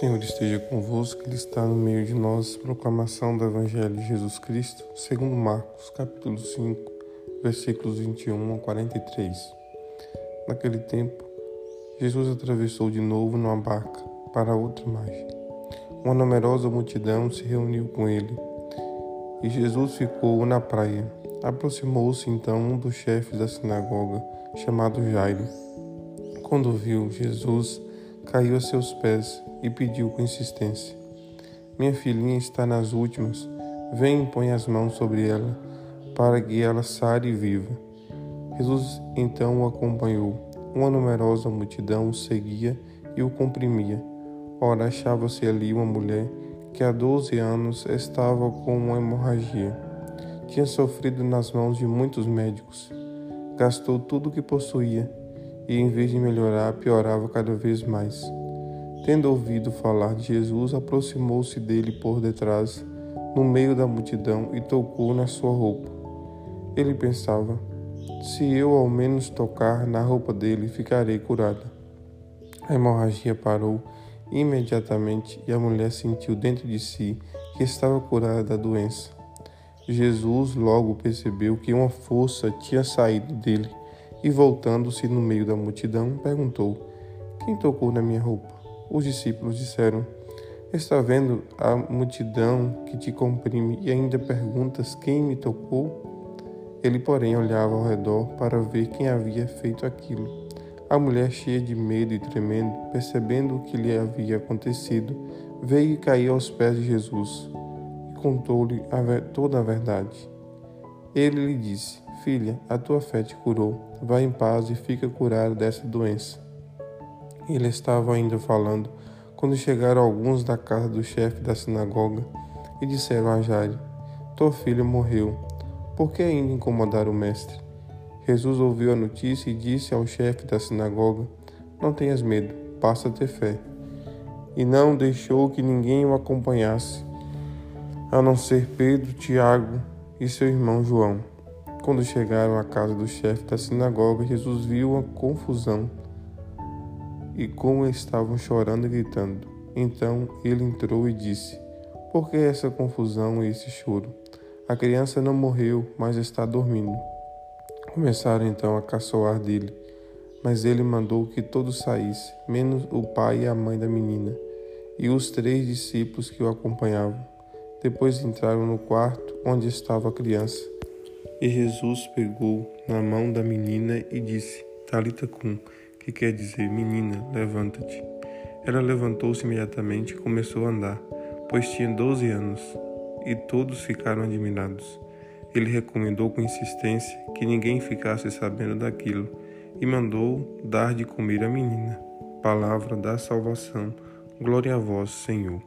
Senhor esteja convosco, Ele está no meio de nós. Proclamação do Evangelho de Jesus Cristo, segundo Marcos, capítulo 5, versículos 21 a 43. Naquele tempo, Jesus atravessou de novo numa barca para outra margem. Uma numerosa multidão se reuniu com ele, e Jesus ficou na praia. Aproximou-se então um dos chefes da sinagoga, chamado Jairo. Quando viu Jesus, caiu a seus pés e pediu com insistência: Minha filhinha está nas últimas, vem e põe as mãos sobre ela, para que ela sare viva. Jesus então o acompanhou. Uma numerosa multidão o seguia e o comprimia. Ora, achava-se ali uma mulher que há doze anos estava com uma hemorragia. Tinha sofrido nas mãos de muitos médicos. Gastou tudo o que possuía e, em vez de melhorar, piorava cada vez mais. Tendo ouvido falar de Jesus, aproximou-se dele por detrás, no meio da multidão, e tocou na sua roupa. Ele pensava: se eu ao menos tocar na roupa dele, ficarei curada. A hemorragia parou imediatamente e a mulher sentiu dentro de si que estava curada da doença. Jesus logo percebeu que uma força tinha saído dele e, voltando-se no meio da multidão, perguntou: Quem tocou na minha roupa? Os discípulos disseram: Está vendo a multidão que te comprime e ainda perguntas quem me tocou? Ele, porém, olhava ao redor para ver quem havia feito aquilo. A mulher, cheia de medo e tremendo, percebendo o que lhe havia acontecido, veio e caiu aos pés de Jesus e contou-lhe toda a verdade. Ele lhe disse: Filha, a tua fé te curou. Vá em paz e fica curada dessa doença. Ele estava ainda falando quando chegaram alguns da casa do chefe da sinagoga e disseram a Jairo: Tua filha morreu. Por que ainda incomodar o mestre? Jesus ouviu a notícia e disse ao chefe da sinagoga: Não tenhas medo, passa a ter fé. E não deixou que ninguém o acompanhasse, a não ser Pedro, Tiago e seu irmão João. Quando chegaram à casa do chefe da sinagoga, Jesus viu a confusão e como estavam chorando e gritando. Então ele entrou e disse: Por que essa confusão e esse choro? A criança não morreu, mas está dormindo. Começaram então a caçoar dele, mas ele mandou que todos saíssem, menos o pai e a mãe da menina, e os três discípulos que o acompanhavam. Depois entraram no quarto onde estava a criança. E Jesus pegou na mão da menina e disse: Talita cum, que quer dizer, menina, levanta-te. Ela levantou-se imediatamente e começou a andar, pois tinha doze anos, e todos ficaram admirados. Ele recomendou com insistência que ninguém ficasse sabendo daquilo e mandou dar de comer à menina. Palavra da salvação. Glória a vós, Senhor.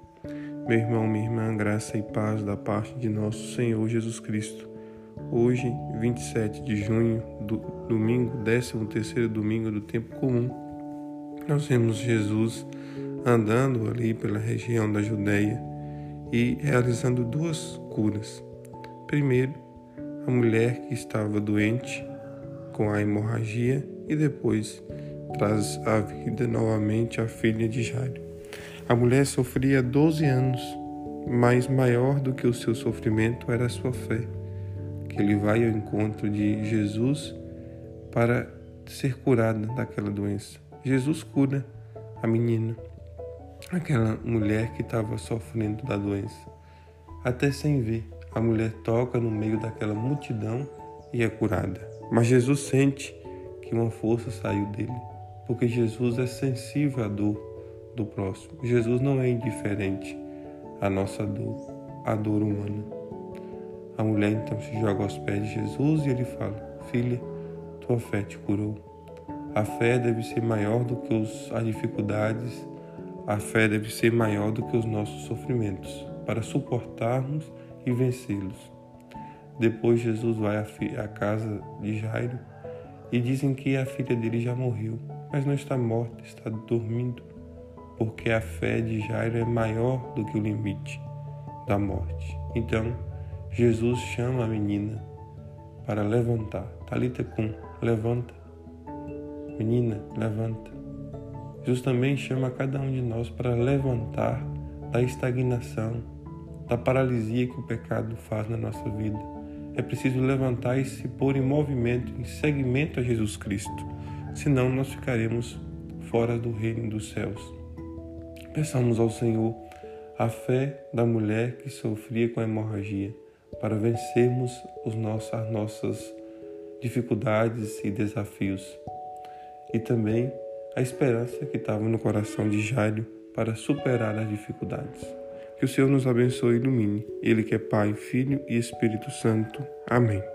Meu irmão, minha irmã, graça e paz da parte de nosso Senhor Jesus Cristo. Hoje, 27 de junho, do, domingo, 13 terceiro domingo do tempo comum, nós vemos Jesus andando ali pela região da Judéia e realizando duas curas. Primeiro, a mulher que estava doente com a hemorragia e depois traz à vida novamente a filha de Jairo. A mulher sofria 12 anos, mas maior do que o seu sofrimento era a sua fé que ele vai ao encontro de Jesus para ser curada daquela doença. Jesus cura a menina, aquela mulher que estava sofrendo da doença. Até sem ver, a mulher toca no meio daquela multidão e é curada. Mas Jesus sente que uma força saiu dele, porque Jesus é sensível à dor do próximo. Jesus não é indiferente à nossa dor, à dor humana. A mulher então se joga aos pés de Jesus e ele fala: Filha, tua fé te curou. A fé deve ser maior do que os, as dificuldades, a fé deve ser maior do que os nossos sofrimentos, para suportarmos e vencê-los. Depois Jesus vai à, à casa de Jairo e dizem que a filha dele já morreu, mas não está morta, está dormindo, porque a fé de Jairo é maior do que o limite da morte. Então, Jesus chama a menina para levantar. Talita cum, levanta. Menina, levanta. Jesus também chama cada um de nós para levantar da estagnação, da paralisia que o pecado faz na nossa vida. É preciso levantar e se pôr em movimento, em seguimento a Jesus Cristo, senão nós ficaremos fora do reino dos céus. Peçamos ao Senhor a fé da mulher que sofria com a hemorragia, para vencermos os nossos, as nossas dificuldades e desafios. E também a esperança que estava no coração de Jairo para superar as dificuldades. Que o Senhor nos abençoe e ilumine. Ele que é Pai, Filho e Espírito Santo. Amém.